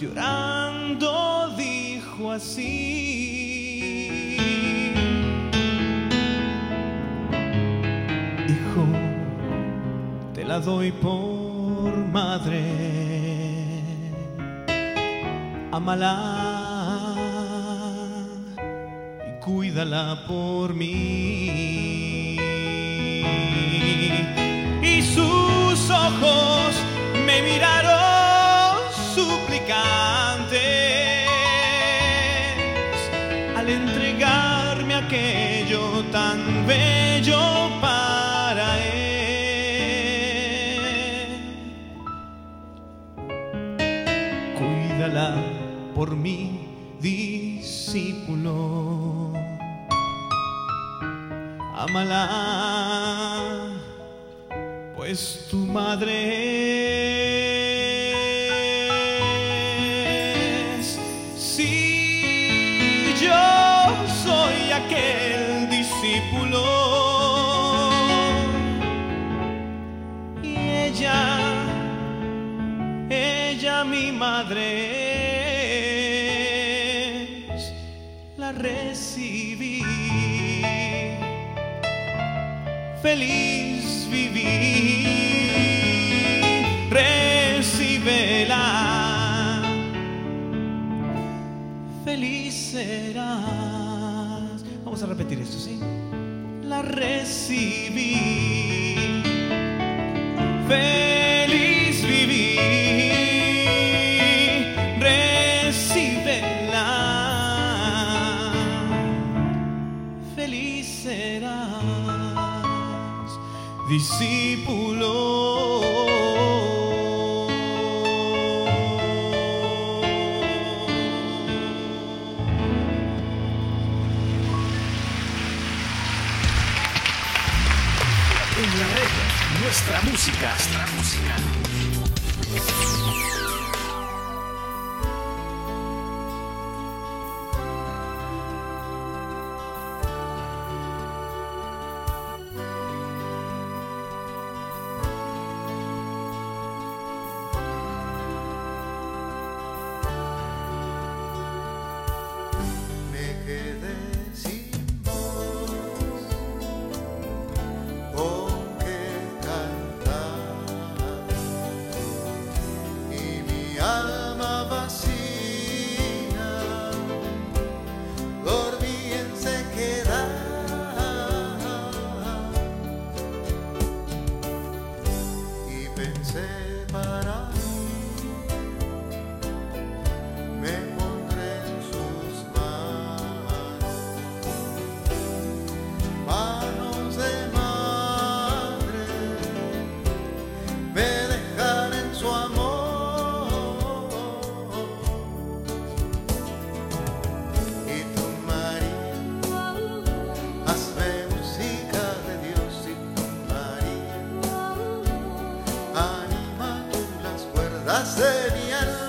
llorando dijo así. Hijo, te la doy por madre. Amala y cuídala por mí. Y sus ojos me miraron al entregarme aquello tan bello para él. Cuídala por mi discípulo. Amala, pues tu madre feliz vivir. Recibela, feliz serás. Vamos a repetir esto, ¿sí? La recibí. Feliz
la
señal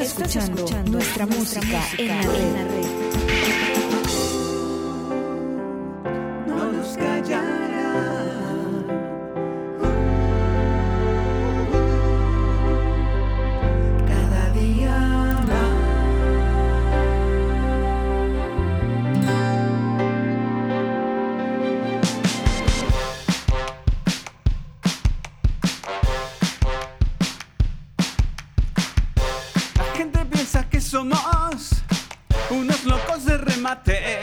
Estás escuchando, nuestra, música, en la red.
Remate.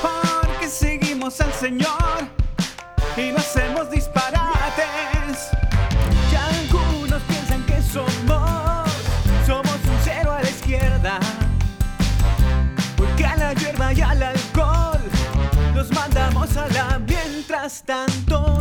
Porque seguimos al Señor y no hacemos disparates. Y algunos piensan que somos, somos un cero a la izquierda. Porque a la hierba y al alcohol nos mandamos a la mientras tanto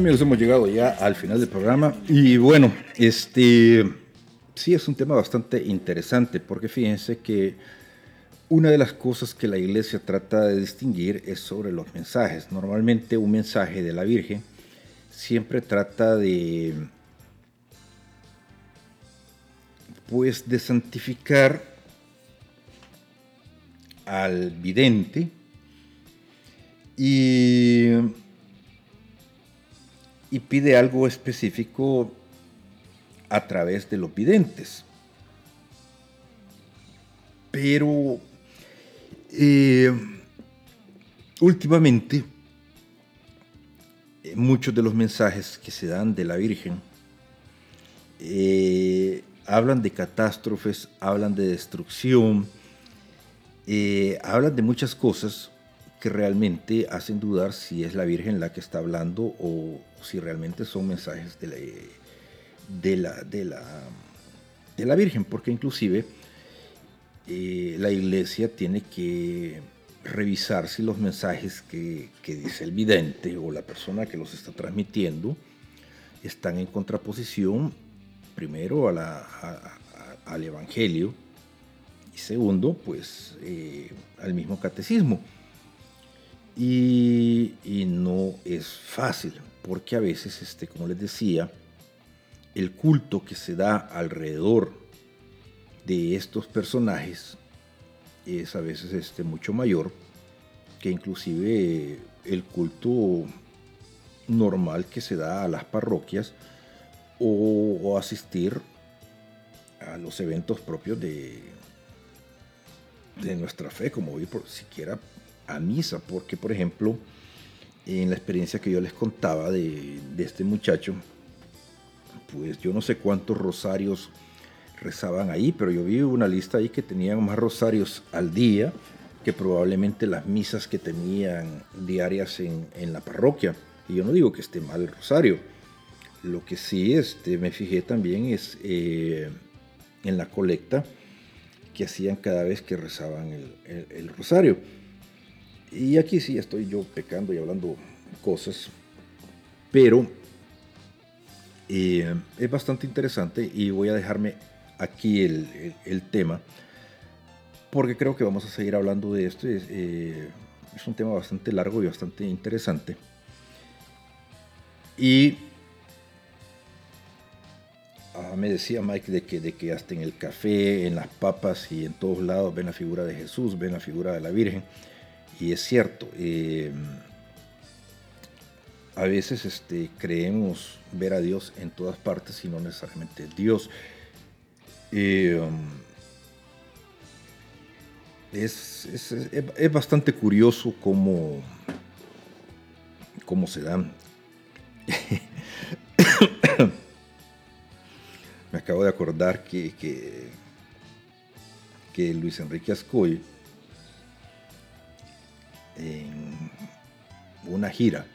Amigos, hemos llegado ya al final del programa y bueno, este sí es un tema bastante interesante porque fíjense que una de las cosas que la iglesia trata de distinguir es sobre los mensajes. Normalmente un mensaje de la Virgen siempre trata de pues de santificar al vidente y y pide algo específico a través de los videntes. Pero eh, últimamente eh, muchos de los mensajes que se dan de la Virgen eh, hablan de catástrofes, hablan de destrucción, hablan de muchas cosas que realmente hacen dudar si es la Virgen la que está hablando o si realmente son mensajes de la, de la, de la, de la Virgen, porque inclusive eh, la iglesia tiene que revisar si los mensajes que, que dice el vidente o la persona que los está transmitiendo están en contraposición, primero, a al Evangelio y segundo, pues eh, al mismo catecismo. Y no es fácil, porque a veces, este, como les decía, el culto que se da alrededor de estos personajes es a veces este, mucho mayor que inclusive el culto normal que se da a las parroquias o, asistir a los eventos propios de, de nuestra fe, como ir por siquiera a misa, porque por ejemplo, en la experiencia que yo les contaba de, este muchacho, pues yo no sé cuántos rosarios rezaban ahí, pero yo vi una lista ahí que tenían más rosarios al día que probablemente las misas que tenían diarias en, la parroquia. Y yo no digo que esté mal el rosario. Lo que sí este, me fijé también es eh, en la colecta que hacían cada vez que rezaban el rosario. Y aquí sí estoy yo pecando y hablando cosas, pero eh, es bastante interesante y voy a dejarme aquí el, el- tema porque creo que vamos a seguir hablando de esto. Es, eh, es un tema bastante largo y bastante interesante. Y ah, me decía Mike de que, de que hasta en el café, en las papas y en todos lados ven la figura de Jesús, ven la figura de la Virgen. Y es cierto, eh, a veces este, creemos ver a Dios en todas partes y no necesariamente Dios. Eh, es, es- es- es bastante curioso cómo, cómo se dan. Me acabo de acordar que, que, que Luis Enrique Ascoy, en una gira,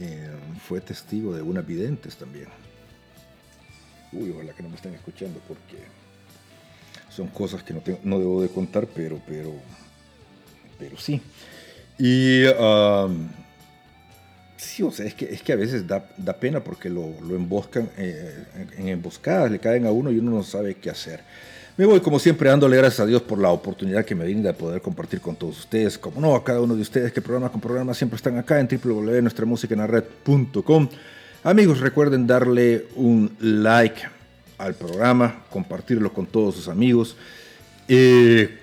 eh, fue testigo de unas videntes también. Uy, ojalá que no me estén escuchando porque son cosas que no, no debo de contar, pero, pero, pero sí. Y sí, o sea, es que, es que a veces da, da pena porque lo, lo emboscan eh, en emboscadas, le caen a uno y uno no sabe qué hacer. Me voy como siempre dándole gracias a Dios por la oportunidad que me brinda de poder compartir con todos ustedes, como no a cada uno de ustedes que programa con programa siempre están acá en www.nuestramusicaenlared.com. Amigos, recuerden darle un like al programa, compartirlo con todos sus amigos. Eh,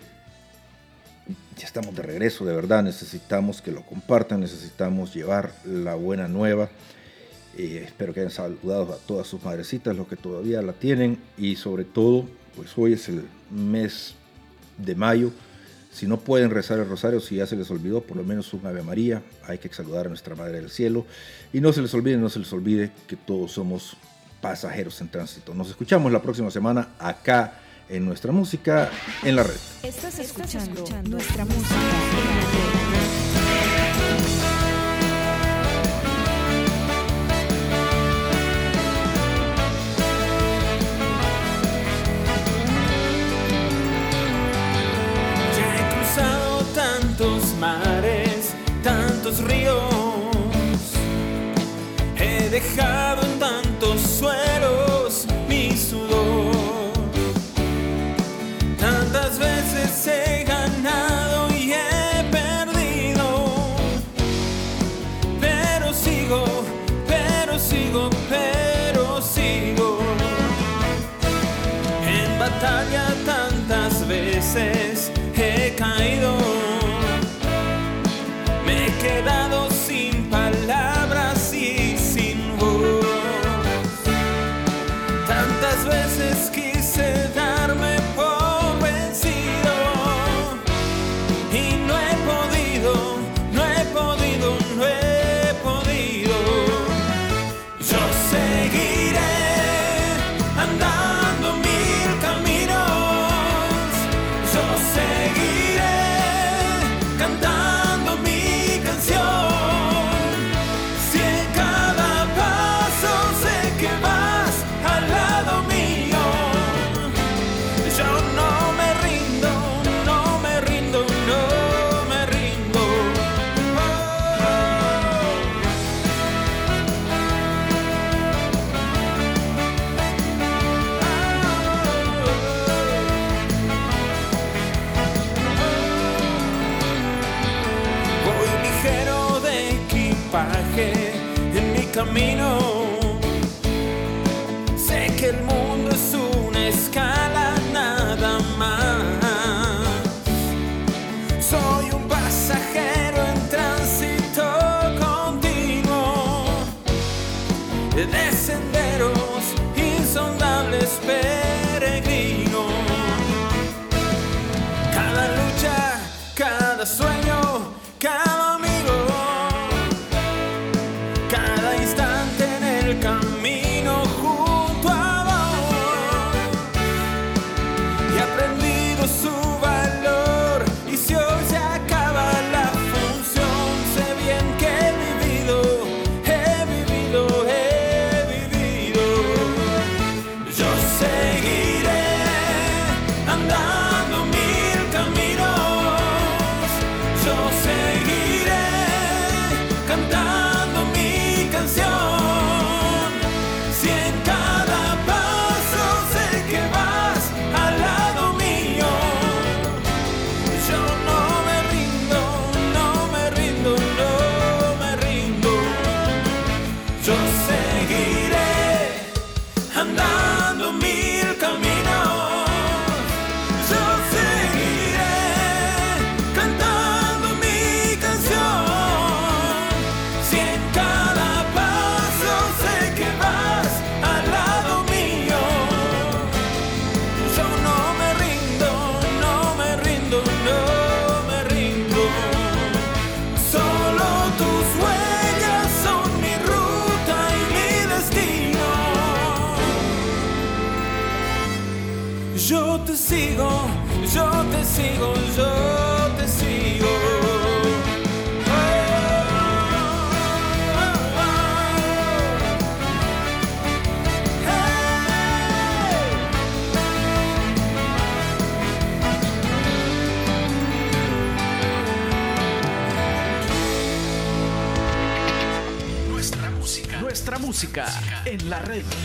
ya estamos de regreso, de verdad, necesitamos que lo compartan, necesitamos llevar la buena nueva. Eh, espero que hayan saludado a todas sus madrecitas, los que todavía la tienen, y sobre todo, pues hoy es el mes de mayo. Si no pueden rezar el rosario, si ya se les olvidó, por lo menos un Ave María, hay que saludar a nuestra Madre del Cielo. Y no se les olvide, no se les olvide que todos somos pasajeros en tránsito. Nos escuchamos la próxima semana acá en nuestra música en la red.
Estás escuchando, nuestra música en la red.
mine. La red.